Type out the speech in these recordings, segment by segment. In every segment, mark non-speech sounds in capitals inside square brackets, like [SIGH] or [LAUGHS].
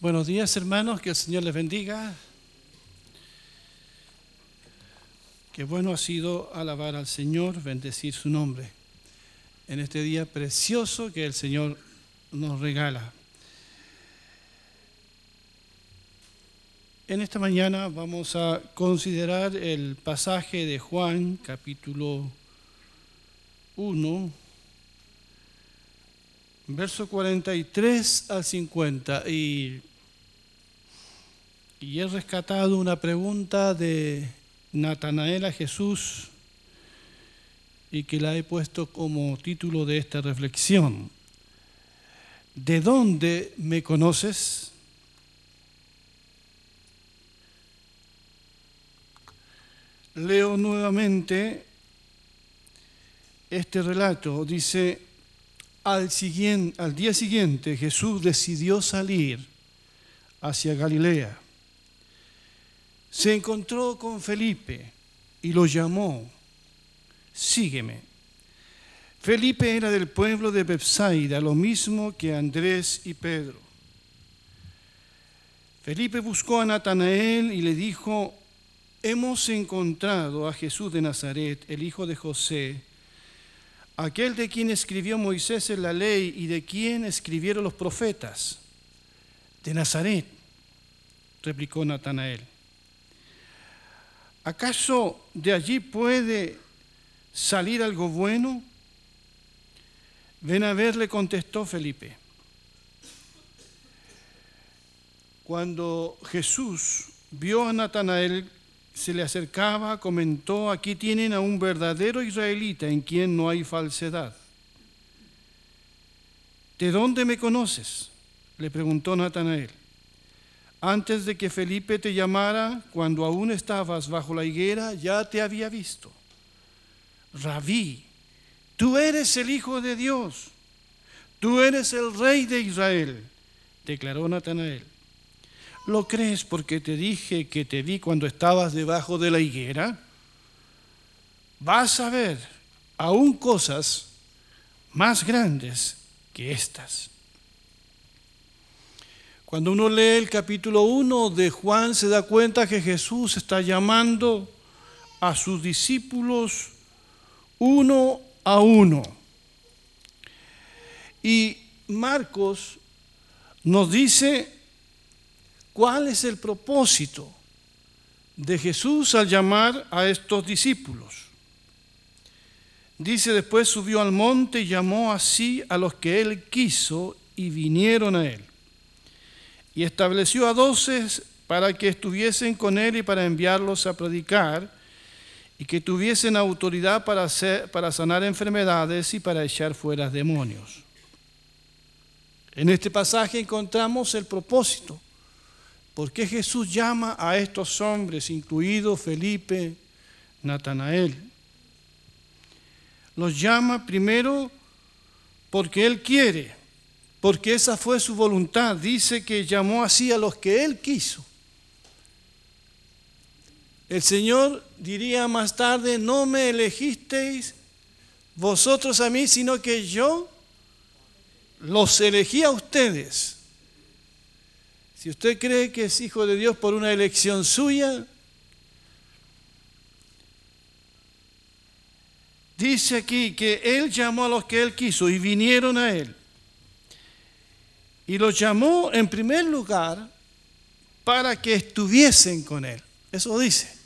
Buenos días hermanos, que el Señor les bendiga. Qué bueno ha sido alabar al Señor, bendecir su nombre en este día precioso que el Señor nos regala. En esta mañana vamos a considerar el pasaje de Juan capítulo 1, verso 43 al 50. Y, y he rescatado una pregunta de Natanael a Jesús y que la he puesto como título de esta reflexión. ¿De dónde me conoces? Leo nuevamente este relato. Dice, al, siguiente, al día siguiente Jesús decidió salir hacia Galilea. Se encontró con Felipe y lo llamó, sígueme. Felipe era del pueblo de Bethsaida, lo mismo que Andrés y Pedro. Felipe buscó a Natanael y le dijo, hemos encontrado a Jesús de Nazaret, el hijo de José, aquel de quien escribió Moisés en la ley y de quien escribieron los profetas. De Nazaret, replicó Natanael. ¿Acaso de allí puede salir algo bueno? Ven a ver, le contestó Felipe. Cuando Jesús vio a Natanael se le acercaba, comentó, aquí tienen a un verdadero israelita en quien no hay falsedad. ¿De dónde me conoces? le preguntó Natanael. Antes de que Felipe te llamara, cuando aún estabas bajo la higuera, ya te había visto. Rabí, tú eres el Hijo de Dios, tú eres el Rey de Israel, declaró Natanael. ¿Lo crees porque te dije que te vi cuando estabas debajo de la higuera? Vas a ver aún cosas más grandes que estas. Cuando uno lee el capítulo 1 de Juan se da cuenta que Jesús está llamando a sus discípulos uno a uno. Y Marcos nos dice ¿Cuál es el propósito de Jesús al llamar a estos discípulos? Dice, después subió al monte y llamó así a los que él quiso y vinieron a él. Y estableció a doce para que estuviesen con él y para enviarlos a predicar y que tuviesen autoridad para, hacer, para sanar enfermedades y para echar fuera demonios. En este pasaje encontramos el propósito ¿Por qué Jesús llama a estos hombres, incluido Felipe, Natanael? Los llama primero porque Él quiere, porque esa fue su voluntad. Dice que llamó así a los que Él quiso. El Señor diría más tarde, no me elegisteis vosotros a mí, sino que yo los elegí a ustedes si usted cree que es hijo de Dios por una elección suya, dice aquí que Él llamó a los que Él quiso y vinieron a Él. Y los llamó en primer lugar para que estuviesen con Él. Eso dice.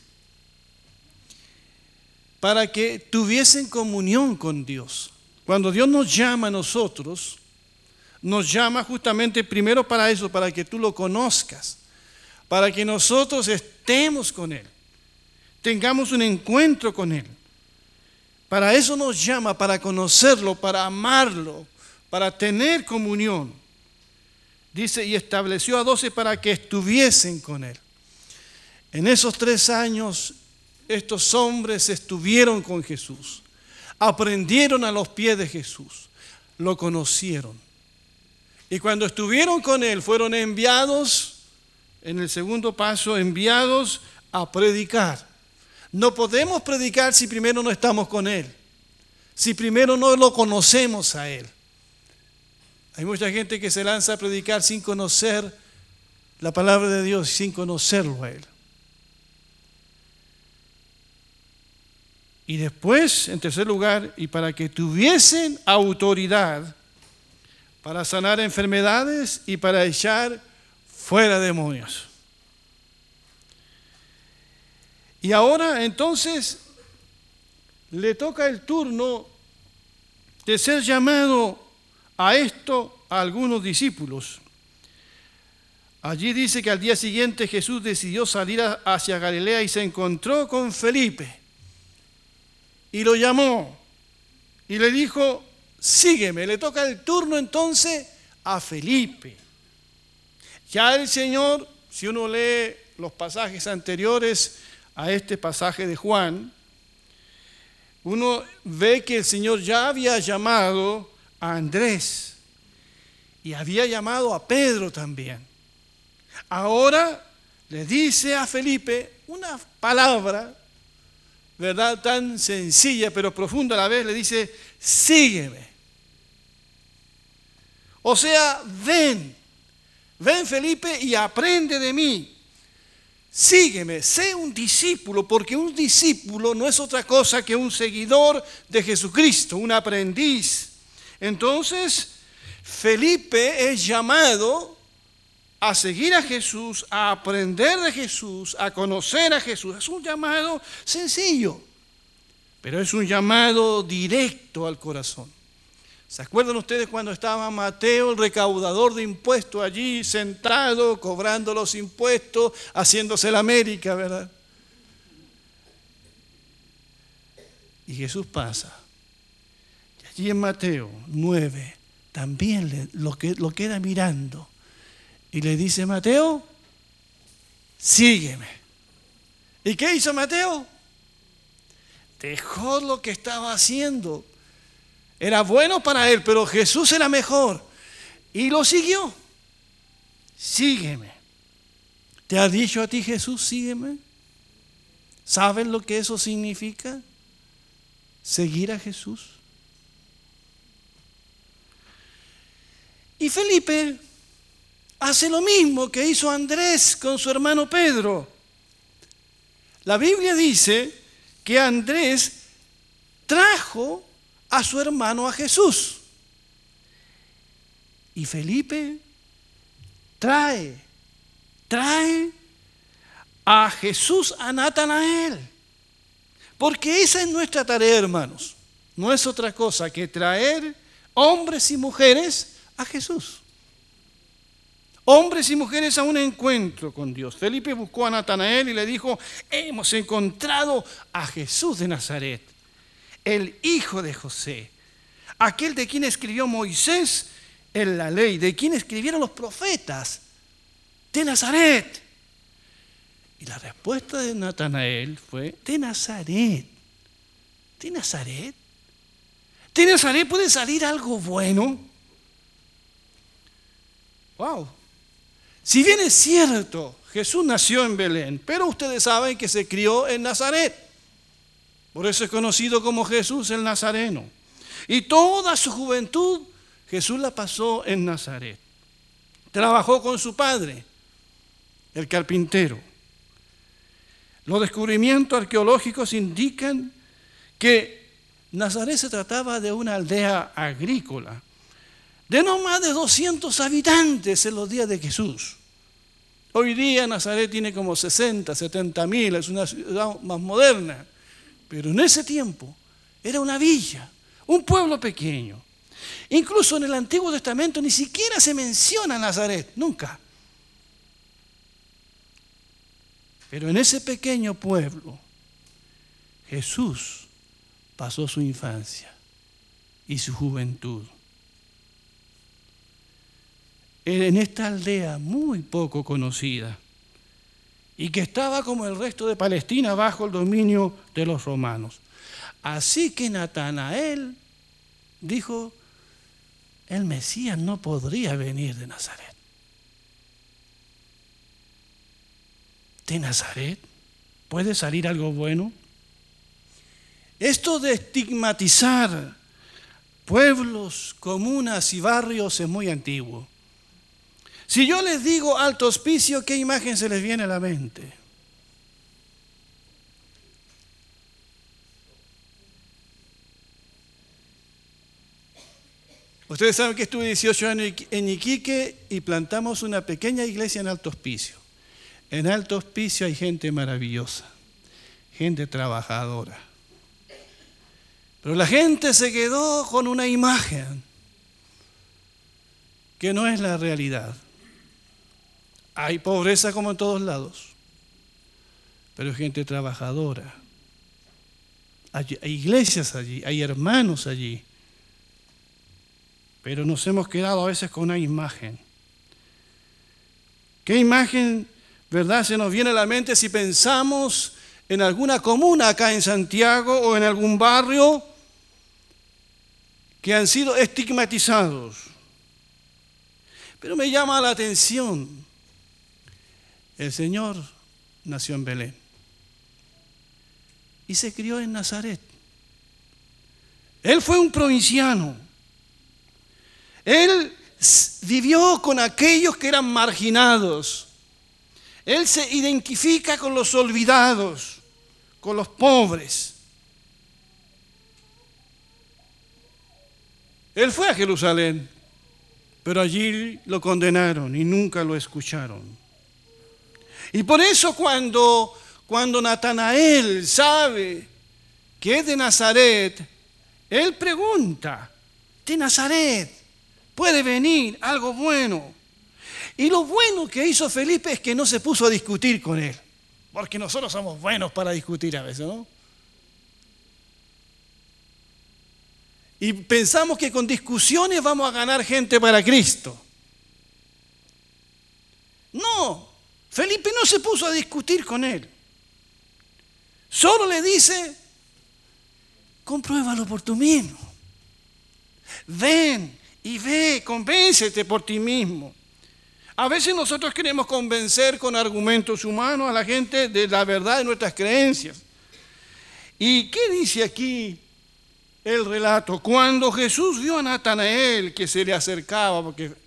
Para que tuviesen comunión con Dios. Cuando Dios nos llama a nosotros, nos llama justamente primero para eso, para que tú lo conozcas, para que nosotros estemos con Él, tengamos un encuentro con Él. Para eso nos llama, para conocerlo, para amarlo, para tener comunión. Dice, y estableció a doce para que estuviesen con Él. En esos tres años, estos hombres estuvieron con Jesús, aprendieron a los pies de Jesús, lo conocieron. Y cuando estuvieron con Él, fueron enviados, en el segundo paso, enviados a predicar. No podemos predicar si primero no estamos con Él, si primero no lo conocemos a Él. Hay mucha gente que se lanza a predicar sin conocer la palabra de Dios sin conocerlo a Él. Y después, en tercer lugar, y para que tuviesen autoridad para sanar enfermedades y para echar fuera demonios. Y ahora entonces le toca el turno de ser llamado a esto a algunos discípulos. Allí dice que al día siguiente Jesús decidió salir hacia Galilea y se encontró con Felipe. Y lo llamó y le dijo, sígueme. Le toca el turno entonces a Felipe. Ya el Señor, si uno lee los pasajes anteriores a este pasaje de Juan, uno ve que el Señor ya había llamado a Andrés y había llamado a Pedro también. Ahora le dice a Felipe una palabra, ¿verdad? Tan sencilla pero profunda a la vez, le dice, sígueme. O sea, ven, ven Felipe y aprende de mí. Sígueme, sé un discípulo, porque un discípulo no es otra cosa que un seguidor de Jesucristo, un aprendiz. Entonces, Felipe es llamado a seguir a Jesús, a aprender de Jesús, a conocer a Jesús. Es un llamado sencillo, pero es un llamado directo al corazón. ¿Se acuerdan ustedes cuando estaba Mateo, el recaudador de impuestos, allí sentado, cobrando los impuestos, haciéndose la América, ¿verdad? Y Jesús pasa. Y en Mateo 9 también lo, que, lo queda mirando. Y le dice, Mateo, sígueme. ¿Y qué hizo Mateo? Dejó lo que estaba haciendo era bueno para él, pero Jesús era mejor. Y lo siguió. Sígueme. ¿Te ha dicho a ti Jesús, sígueme? ¿Sabes lo que eso significa? Seguir a Jesús. Y Felipe hace lo mismo que hizo Andrés con su hermano Pedro. La Biblia dice que Andrés trajo a su hermano a Jesús. Y Felipe trae, trae a Jesús a Natanael. Porque esa es nuestra tarea, hermanos. No es otra cosa que traer hombres y mujeres a Jesús. Hombres y mujeres a un encuentro con Dios. Felipe buscó a Natanael y le dijo, hemos encontrado a Jesús de Nazaret el hijo de José, aquel de quien escribió Moisés en la ley, de quien escribieron los profetas, de Nazaret. Y la respuesta de Natanael fue, de Nazaret. ¿De Nazaret? ¿De Nazaret puede salir algo bueno? Wow. Si bien es cierto, Jesús nació en Belén, pero ustedes saben que se crió en Nazaret. Por eso es conocido como Jesús el Nazareno. Y toda su juventud Jesús la pasó en Nazaret. Trabajó con su padre, el carpintero. Los descubrimientos arqueológicos indican que Nazaret se trataba de una aldea agrícola, de no más de 200 habitantes en los días de Jesús. Hoy día Nazaret tiene como 60, 70 mil, es una ciudad más moderna. Pero en ese tiempo era una villa, un pueblo pequeño. Incluso en el Antiguo Testamento ni siquiera se menciona Nazaret, nunca. Pero en ese pequeño pueblo Jesús pasó su infancia y su juventud. En esta aldea muy poco conocida y que estaba como el resto de Palestina bajo el dominio de los romanos. Así que Natanael dijo, el Mesías no podría venir de Nazaret. ¿De Nazaret? ¿Puede salir algo bueno? Esto de estigmatizar pueblos, comunas y barrios es muy antiguo. Si yo les digo alto hospicio, ¿qué imagen se les viene a la mente? Ustedes saben que estuve 18 años en Iquique y plantamos una pequeña iglesia en Alto Hospicio. En Alto Hospicio hay gente maravillosa, gente trabajadora. Pero la gente se quedó con una imagen que no es la realidad. Hay pobreza como en todos lados, pero hay gente trabajadora. Hay, iglesias allí, hay hermanos allí pero nos hemos quedado a veces con una imagen. ¿Qué imagen, verdad, se nos viene a la mente si pensamos en alguna comuna acá en Santiago o en algún barrio que han sido estigmatizados? Pero me llama la atención, el Señor nació en Belén y se crió en Nazaret. Él fue un provinciano él vivió con aquellos que eran marginados. Él se identifica con los olvidados, con los pobres. Él fue a Jerusalén, pero allí lo condenaron y nunca lo escucharon. Y por eso cuando, cuando Natanael sabe que es de Nazaret, él pregunta, ¿de Nazaret? puede venir algo bueno. Y lo bueno que hizo Felipe es que no se puso a discutir con él, porque nosotros somos buenos para discutir a veces, ¿no? Y pensamos que con discusiones vamos a ganar gente para Cristo. No, Felipe no se puso a discutir con él. Solo le dice, compruébalo por tú mismo. Ven, y ve, convéncete por ti mismo. A veces nosotros queremos convencer con argumentos humanos a la gente de la verdad de nuestras creencias. ¿Y qué dice aquí el relato? Cuando Jesús vio a Natanael que se le acercaba, porque,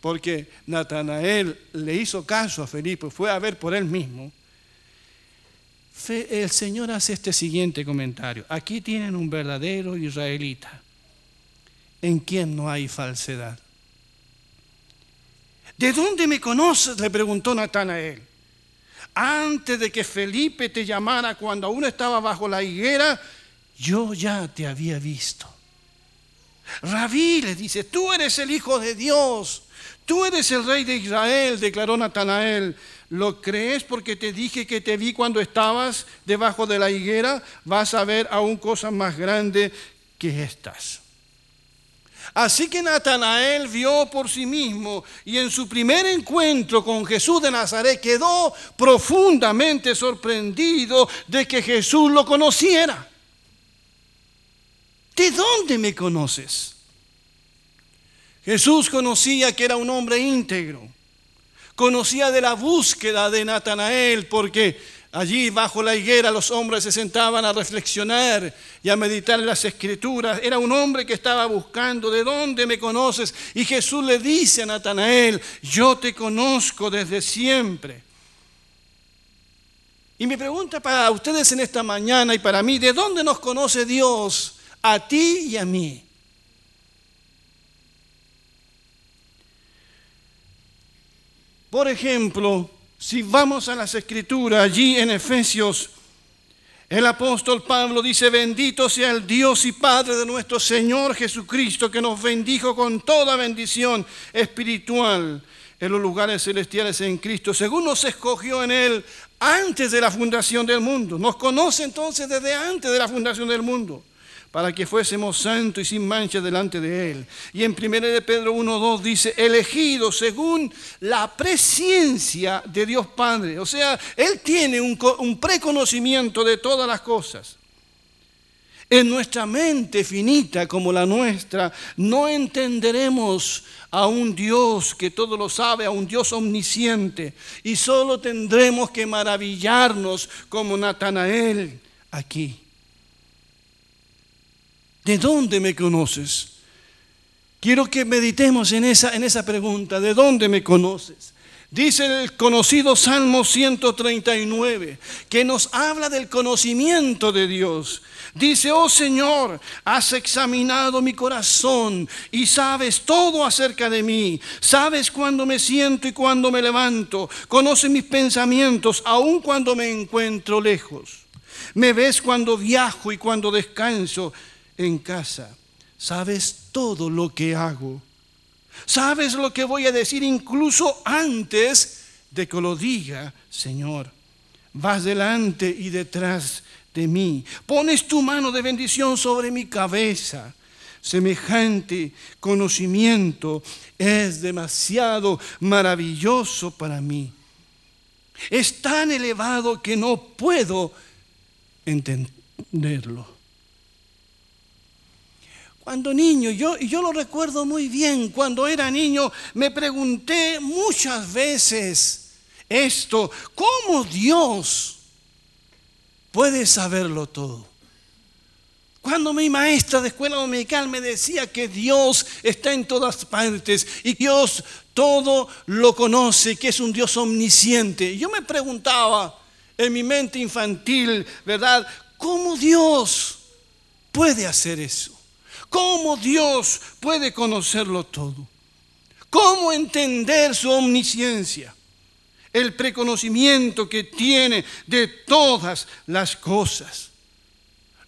porque Natanael le hizo caso a Felipe, fue a ver por él mismo, el Señor hace este siguiente comentario. Aquí tienen un verdadero israelita en quien no hay falsedad. ¿De dónde me conoces? le preguntó Natanael. Antes de que Felipe te llamara cuando aún estaba bajo la higuera, yo ya te había visto. Rabí le dice, tú eres el Hijo de Dios, tú eres el Rey de Israel, declaró Natanael. ¿Lo crees porque te dije que te vi cuando estabas debajo de la higuera? Vas a ver aún cosas más grandes que estas. Así que Natanael vio por sí mismo y en su primer encuentro con Jesús de Nazaret quedó profundamente sorprendido de que Jesús lo conociera. ¿De dónde me conoces? Jesús conocía que era un hombre íntegro. Conocía de la búsqueda de Natanael porque Allí bajo la higuera los hombres se sentaban a reflexionar y a meditar en las escrituras. Era un hombre que estaba buscando, ¿de dónde me conoces? Y Jesús le dice a Natanael, yo te conozco desde siempre. Y mi pregunta para ustedes en esta mañana y para mí, ¿de dónde nos conoce Dios a ti y a mí? Por ejemplo, si vamos a las escrituras, allí en Efesios, el apóstol Pablo dice, bendito sea el Dios y Padre de nuestro Señor Jesucristo, que nos bendijo con toda bendición espiritual en los lugares celestiales en Cristo, según nos escogió en Él antes de la fundación del mundo. Nos conoce entonces desde antes de la fundación del mundo para que fuésemos santos y sin mancha delante de Él. Y en 1 de Pedro 1.2 dice, elegido según la presencia de Dios Padre. O sea, Él tiene un, un preconocimiento de todas las cosas. En nuestra mente finita como la nuestra, no entenderemos a un Dios que todo lo sabe, a un Dios omnisciente. Y solo tendremos que maravillarnos como Natanael aquí. ¿De dónde me conoces? Quiero que meditemos en esa, en esa pregunta, ¿de dónde me conoces? Dice el conocido Salmo 139, que nos habla del conocimiento de Dios. Dice, oh Señor, has examinado mi corazón y sabes todo acerca de mí. Sabes cuando me siento y cuando me levanto. Conoces mis pensamientos, aun cuando me encuentro lejos. Me ves cuando viajo y cuando descanso en casa. Sabes todo lo que hago. Sabes lo que voy a decir incluso antes de que lo diga, Señor. Vas delante y detrás de mí. Pones tu mano de bendición sobre mi cabeza. Semejante conocimiento es demasiado maravilloso para mí. Es tan elevado que no puedo entenderlo. Cuando niño, yo, yo lo recuerdo muy bien, cuando era niño me pregunté muchas veces esto, ¿cómo Dios puede saberlo todo? Cuando mi maestra de escuela dominical me decía que Dios está en todas partes y Dios todo lo conoce, que es un Dios omnisciente, yo me preguntaba en mi mente infantil, ¿verdad? ¿Cómo Dios puede hacer eso? ¿Cómo Dios puede conocerlo todo? ¿Cómo entender su omnisciencia? El preconocimiento que tiene de todas las cosas.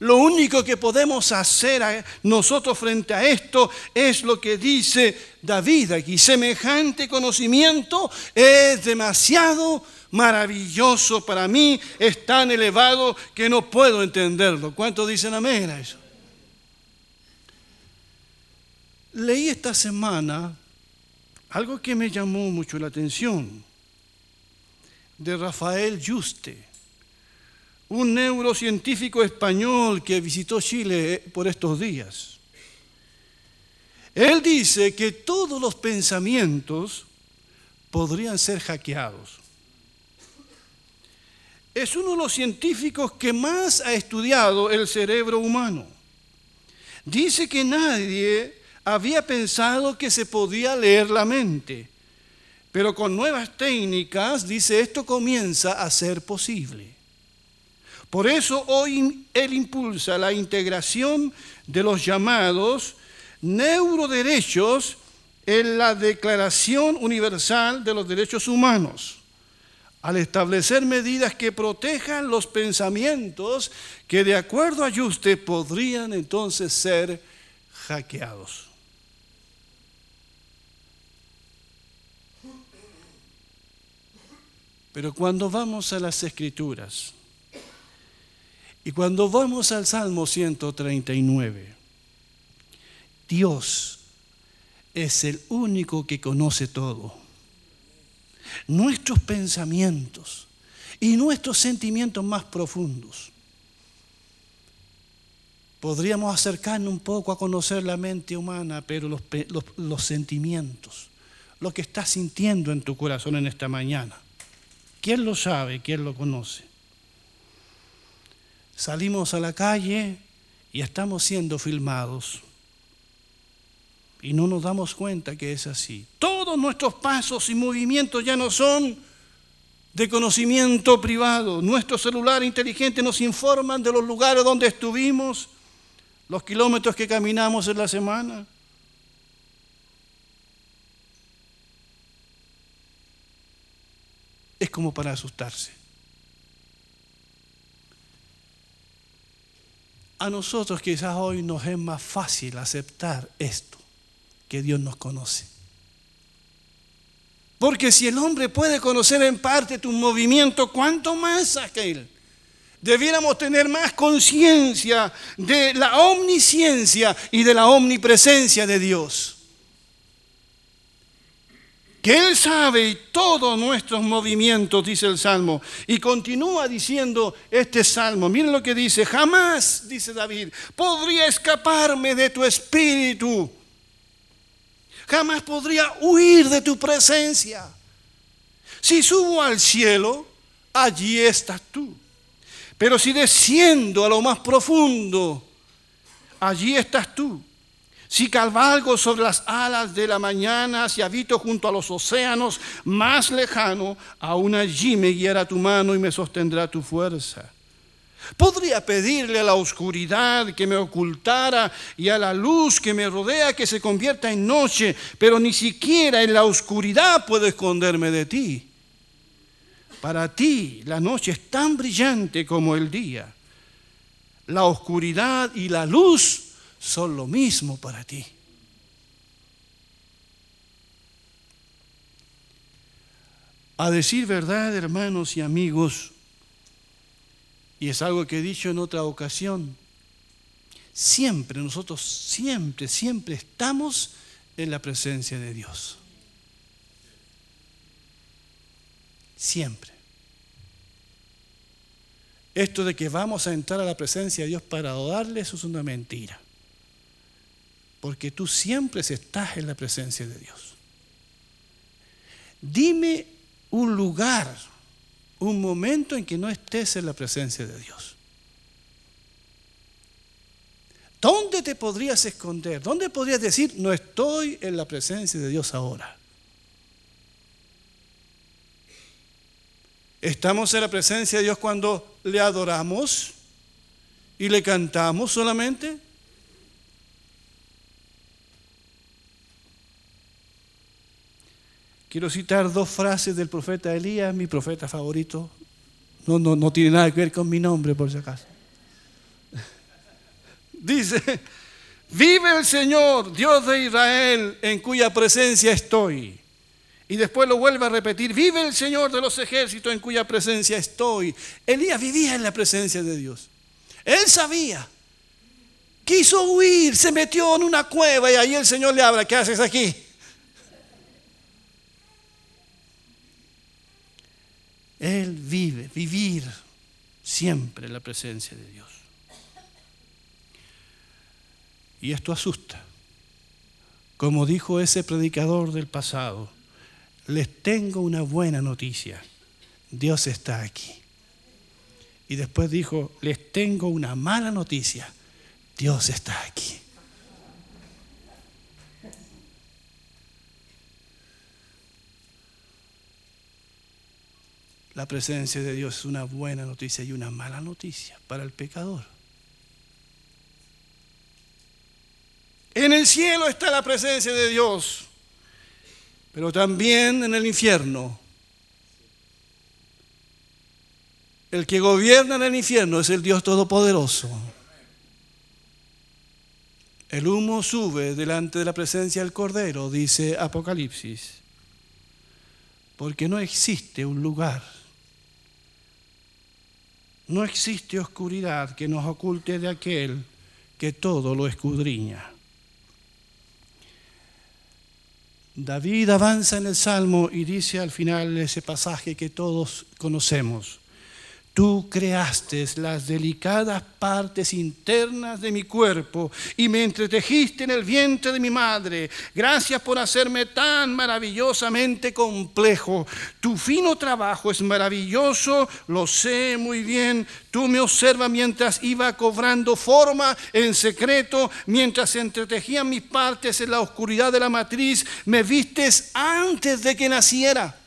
Lo único que podemos hacer nosotros frente a esto es lo que dice David aquí. Semejante conocimiento es demasiado maravilloso para mí, es tan elevado que no puedo entenderlo. ¿Cuántos dicen amén a eso? Leí esta semana algo que me llamó mucho la atención de Rafael Juste, un neurocientífico español que visitó Chile por estos días. Él dice que todos los pensamientos podrían ser hackeados. Es uno de los científicos que más ha estudiado el cerebro humano. Dice que nadie había pensado que se podía leer la mente, pero con nuevas técnicas, dice, esto comienza a ser posible. Por eso hoy él impulsa la integración de los llamados neuroderechos en la Declaración Universal de los Derechos Humanos, al establecer medidas que protejan los pensamientos que de acuerdo a Juste podrían entonces ser hackeados. Pero cuando vamos a las escrituras y cuando vamos al Salmo 139, Dios es el único que conoce todo. Nuestros pensamientos y nuestros sentimientos más profundos. Podríamos acercarnos un poco a conocer la mente humana, pero los, los sentimientos, lo que estás sintiendo en tu corazón en esta mañana ¿Quién lo sabe? ¿Quién lo conoce? Salimos a la calle y estamos siendo filmados. Y no nos damos cuenta que es así. Todos nuestros pasos y movimientos ya no son de conocimiento privado. Nuestro celular inteligente nos informan de los lugares donde estuvimos, los kilómetros que caminamos en la semana. Es como para asustarse. A nosotros quizás hoy nos es más fácil aceptar esto, que Dios nos conoce. Porque si el hombre puede conocer en parte tu movimiento, ¿cuánto más aquel? Debiéramos tener más conciencia de la omnisciencia y de la omnipresencia de Dios que Él sabe todos nuestros movimientos, dice el Salmo. Y continúa diciendo este Salmo. Miren lo que dice. Jamás, dice David, podría escaparme de tu espíritu. Jamás podría huir de tu presencia. Si subo al cielo, allí estás tú. Pero si desciendo a lo más profundo, allí estás tú. Si cabalgo sobre las alas de la mañana, si habito junto a los océanos más lejano, aún allí me guiará tu mano y me sostendrá tu fuerza. Podría pedirle a la oscuridad que me ocultara y a la luz que me rodea que se convierta en noche, pero ni siquiera en la oscuridad puedo esconderme de ti. Para ti la noche es tan brillante como el día. La oscuridad y la luz son lo mismo para ti. A decir verdad, hermanos y amigos, y es algo que he dicho en otra ocasión, siempre, nosotros siempre, siempre estamos en la presencia de Dios. Siempre. Esto de que vamos a entrar a la presencia de Dios para adorarle, eso es una mentira. Porque tú siempre estás en la presencia de Dios. Dime un lugar, un momento en que no estés en la presencia de Dios. ¿Dónde te podrías esconder? ¿Dónde podrías decir, no estoy en la presencia de Dios ahora? Estamos en la presencia de Dios cuando le adoramos y le cantamos solamente. Quiero citar dos frases del profeta Elías, mi profeta favorito. No, no, no tiene nada que ver con mi nombre, por si acaso. [LAUGHS] Dice, vive el Señor, Dios de Israel, en cuya presencia estoy. Y después lo vuelve a repetir, vive el Señor de los ejércitos, en cuya presencia estoy. Elías vivía en la presencia de Dios. Él sabía. Quiso huir, se metió en una cueva y ahí el Señor le habla, ¿qué haces aquí? Él vive, vivir siempre en la presencia de Dios. Y esto asusta. Como dijo ese predicador del pasado, les tengo una buena noticia. Dios está aquí. Y después dijo, les tengo una mala noticia. Dios está aquí. La presencia de Dios es una buena noticia y una mala noticia para el pecador. En el cielo está la presencia de Dios, pero también en el infierno. El que gobierna en el infierno es el Dios Todopoderoso. El humo sube delante de la presencia del Cordero, dice Apocalipsis, porque no existe un lugar no existe oscuridad que nos oculte de aquel que todo lo escudriña. David avanza en el Salmo y dice al final ese pasaje que todos conocemos. Tú creaste las delicadas partes internas de mi cuerpo y me entretejiste en el vientre de mi madre. Gracias por hacerme tan maravillosamente complejo. Tu fino trabajo es maravilloso, lo sé muy bien. Tú me observas mientras iba cobrando forma en secreto, mientras entretejían mis partes en la oscuridad de la matriz. Me vistes antes de que naciera.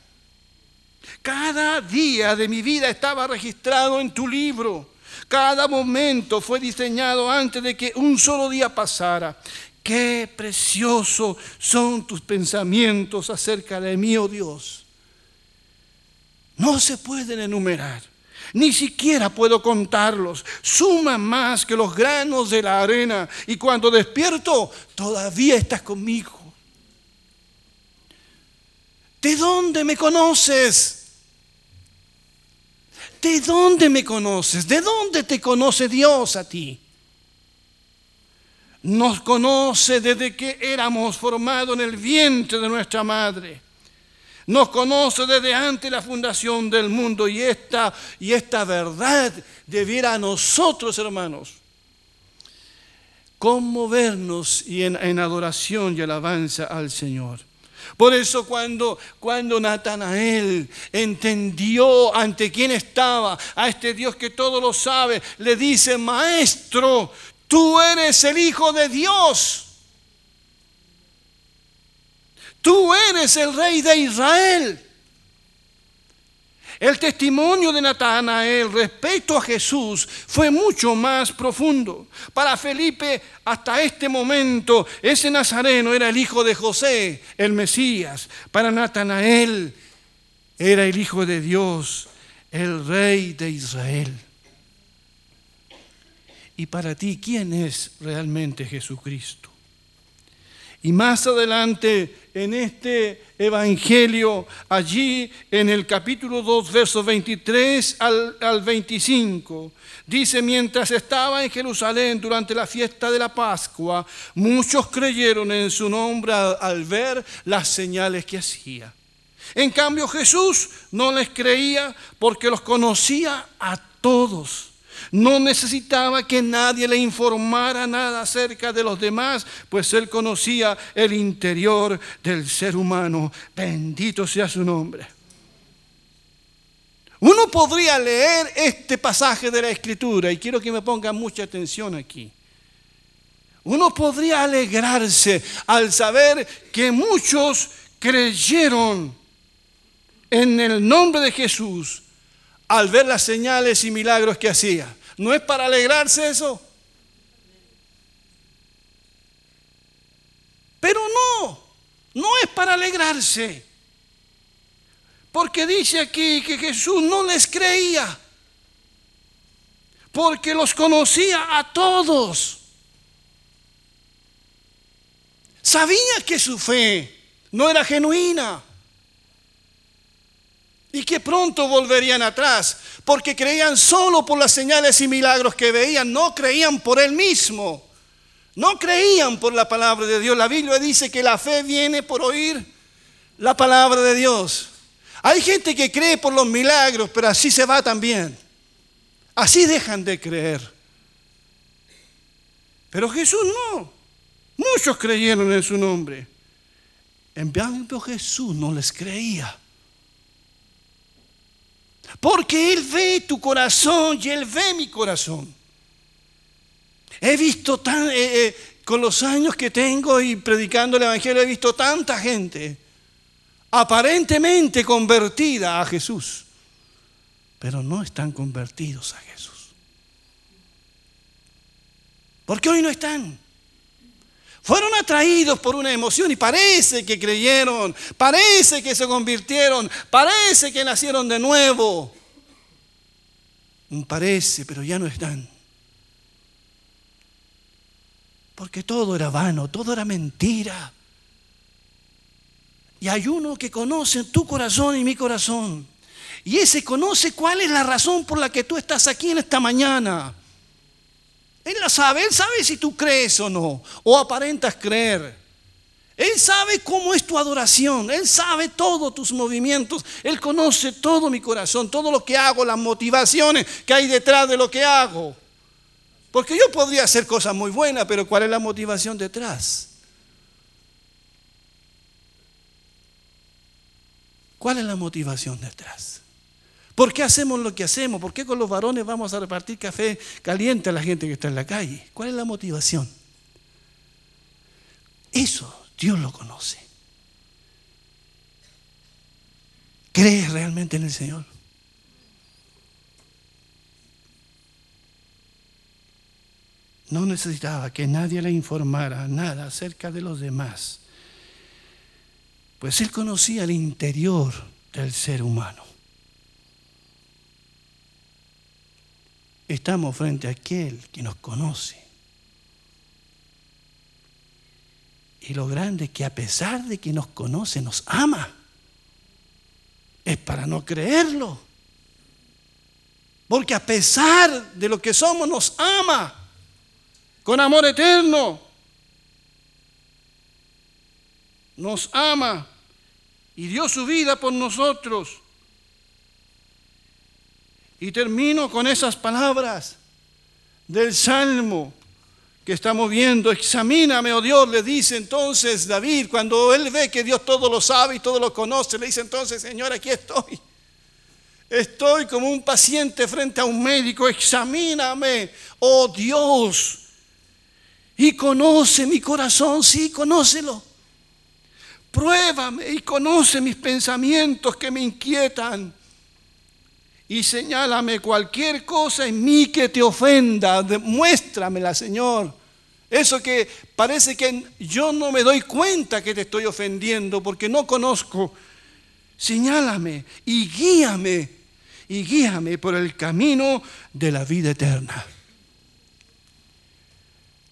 Cada día de mi vida estaba registrado en tu libro. Cada momento fue diseñado antes de que un solo día pasara. Qué preciosos son tus pensamientos acerca de mí, oh Dios. No se pueden enumerar. Ni siquiera puedo contarlos. Suman más que los granos de la arena. Y cuando despierto, todavía estás conmigo. ¿De dónde me conoces? ¿De dónde me conoces? ¿De dónde te conoce Dios a ti? Nos conoce desde que éramos formados en el vientre de nuestra madre. Nos conoce desde antes la fundación del mundo y esta, y esta verdad debiera a nosotros, hermanos, conmovernos y en adoración y alabanza al Señor. Por eso cuando, cuando Natanael entendió ante quién estaba, a este Dios que todo lo sabe, le dice, maestro, tú eres el Hijo de Dios. Tú eres el rey de Israel. El testimonio de Natanael respecto a Jesús fue mucho más profundo. Para Felipe, hasta este momento, ese nazareno era el hijo de José, el Mesías. Para Natanael, era el hijo de Dios, el rey de Israel. Y para ti, ¿quién es realmente Jesucristo? Y más adelante en este Evangelio, allí en el capítulo 2, versos 23 al, al 25, dice, mientras estaba en Jerusalén durante la fiesta de la Pascua, muchos creyeron en su nombre al ver las señales que hacía. En cambio Jesús no les creía porque los conocía a todos no necesitaba que nadie le informara nada acerca de los demás, pues él conocía el interior del ser humano. Bendito sea su nombre. Uno podría leer este pasaje de la escritura y quiero que me pongan mucha atención aquí. Uno podría alegrarse al saber que muchos creyeron en el nombre de Jesús al ver las señales y milagros que hacía. ¿No es para alegrarse eso? Pero no, no es para alegrarse. Porque dice aquí que Jesús no les creía. Porque los conocía a todos. Sabía que su fe no era genuina y que pronto volverían atrás, porque creían solo por las señales y milagros que veían, no creían por él mismo, no creían por la palabra de Dios. La Biblia dice que la fe viene por oír la palabra de Dios. Hay gente que cree por los milagros, pero así se va también. Así dejan de creer. Pero Jesús no. Muchos creyeron en su nombre. En cambio Jesús no les creía. Porque Él ve tu corazón y Él ve mi corazón. He visto eh, eh, con los años que tengo y predicando el Evangelio, he visto tanta gente aparentemente convertida a Jesús, pero no están convertidos a Jesús. Porque hoy no están. Fueron atraídos por una emoción y parece que creyeron, parece que se convirtieron, parece que nacieron de nuevo. Un parece, pero ya no están. Porque todo era vano, todo era mentira. Y hay uno que conoce tu corazón y mi corazón. Y ese conoce cuál es la razón por la que tú estás aquí en esta mañana. Él la sabe, Él sabe si tú crees o no, o aparentas creer. Él sabe cómo es tu adoración, Él sabe todos tus movimientos, Él conoce todo mi corazón, todo lo que hago, las motivaciones que hay detrás de lo que hago. Porque yo podría hacer cosas muy buenas, pero ¿cuál es la motivación detrás? ¿Cuál es la motivación detrás? ¿Por qué hacemos lo que hacemos? ¿Por qué con los varones vamos a repartir café caliente a la gente que está en la calle? ¿Cuál es la motivación? Eso Dios lo conoce. ¿Crees realmente en el Señor? No necesitaba que nadie le informara nada acerca de los demás, pues él conocía el interior del ser humano. Estamos frente a aquel que nos conoce. Y lo grande es que a pesar de que nos conoce, nos ama. Es para no creerlo. Porque a pesar de lo que somos, nos ama. Con amor eterno. Nos ama. Y dio su vida por nosotros. Y termino con esas palabras del Salmo que estamos viendo. Examíname, oh Dios, le dice entonces David, cuando él ve que Dios todo lo sabe y todo lo conoce, le dice entonces, Señor, aquí estoy. Estoy como un paciente frente a un médico. Examíname, oh Dios. Y conoce mi corazón, sí, conócelo. Pruébame y conoce mis pensamientos que me inquietan. Y señálame cualquier cosa en mí que te ofenda. Muéstramela, Señor. Eso que parece que yo no me doy cuenta que te estoy ofendiendo porque no conozco. Señálame y guíame y guíame por el camino de la vida eterna.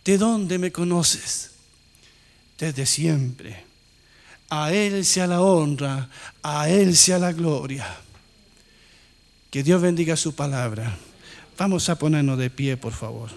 ¿De dónde me conoces? Desde siempre. A Él sea la honra, a Él sea la gloria. Que Dios bendiga su palabra. Vamos a ponernos de pie, por favor.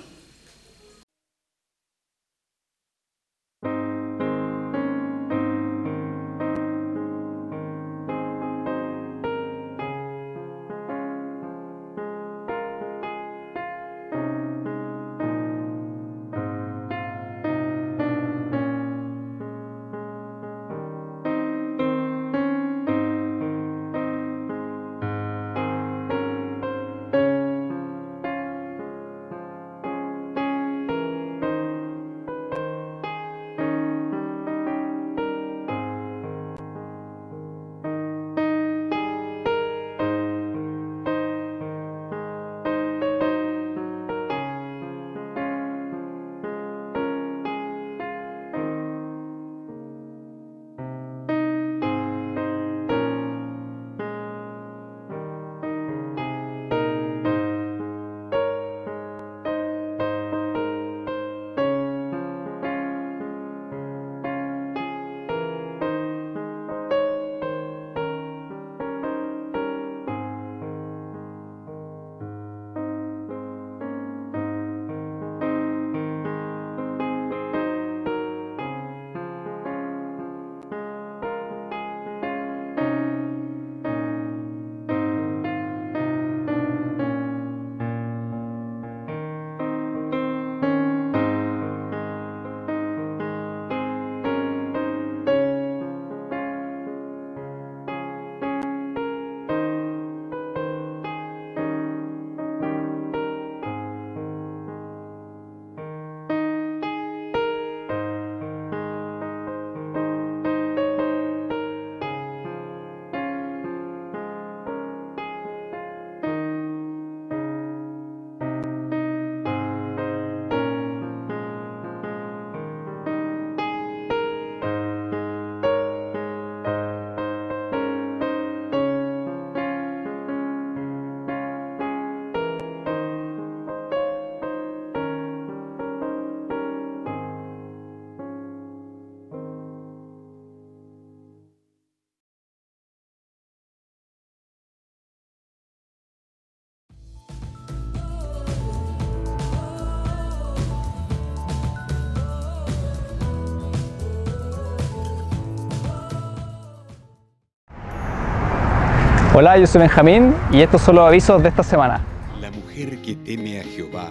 Hola, yo soy Benjamín y estos son los avisos de esta semana. La mujer que teme a Jehová,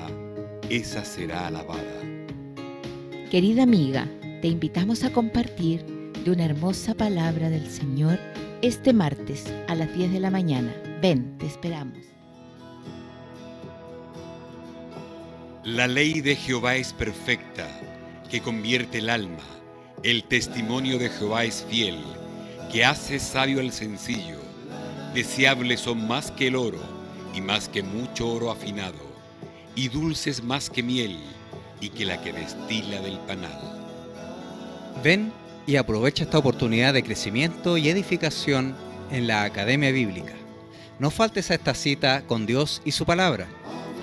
esa será alabada. Querida amiga, te invitamos a compartir de una hermosa palabra del Señor este martes a las 10 de la mañana. Ven, te esperamos. La ley de Jehová es perfecta, que convierte el alma. El testimonio de Jehová es fiel, que hace sabio al sencillo Deseables son más que el oro y más que mucho oro afinado, y dulces más que miel y que la que destila del panal. Ven y aprovecha esta oportunidad de crecimiento y edificación en la Academia Bíblica. No faltes a esta cita con Dios y su palabra.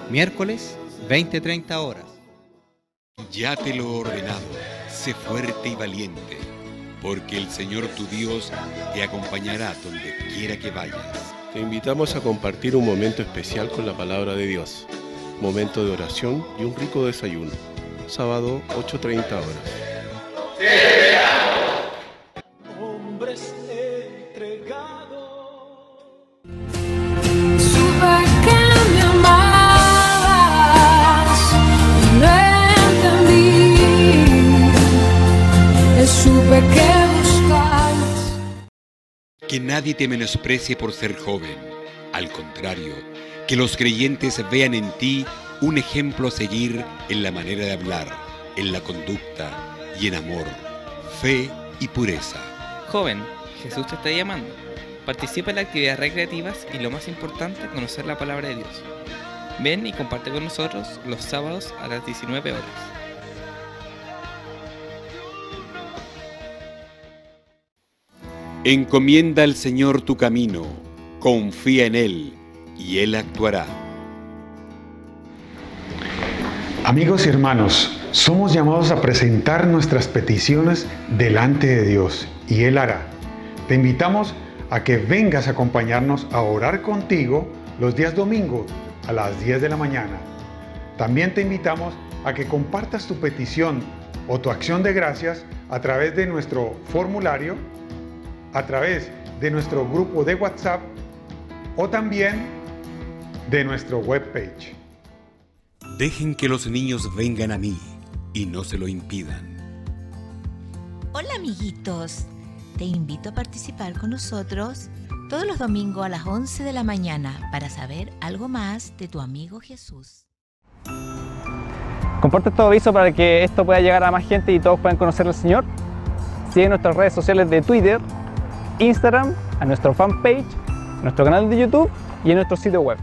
Miércoles, 20-30 horas. Ya te lo he ordenado, sé fuerte y valiente porque el Señor tu Dios te acompañará donde quiera que vayas. Te invitamos a compartir un momento especial con la palabra de Dios, momento de oración y un rico desayuno. Sábado 8.30 horas. Que nadie te menosprecie por ser joven. Al contrario, que los creyentes vean en ti un ejemplo a seguir en la manera de hablar, en la conducta y en amor, fe y pureza. Joven, Jesús te está llamando. Participa en las actividades recreativas y lo más importante, conocer la palabra de Dios. Ven y comparte con nosotros los sábados a las 19 horas. Encomienda al Señor tu camino, confía en Él y Él actuará. Amigos y hermanos, somos llamados a presentar nuestras peticiones delante de Dios y Él hará. Te invitamos a que vengas a acompañarnos a orar contigo los días domingos a las 10 de la mañana. También te invitamos a que compartas tu petición o tu acción de gracias a través de nuestro formulario, a través de nuestro grupo de WhatsApp o también de nuestro webpage. Dejen que los niños vengan a mí y no se lo impidan. Hola amiguitos, te invito a participar con nosotros todos los domingos a las 11 de la mañana para saber algo más de tu amigo Jesús. Comparte este aviso para que esto pueda llegar a más gente y todos puedan conocer al Señor. Sigue nuestras redes sociales de Twitter, Instagram, a nuestro fanpage, nuestro canal de YouTube y en nuestro sitio web.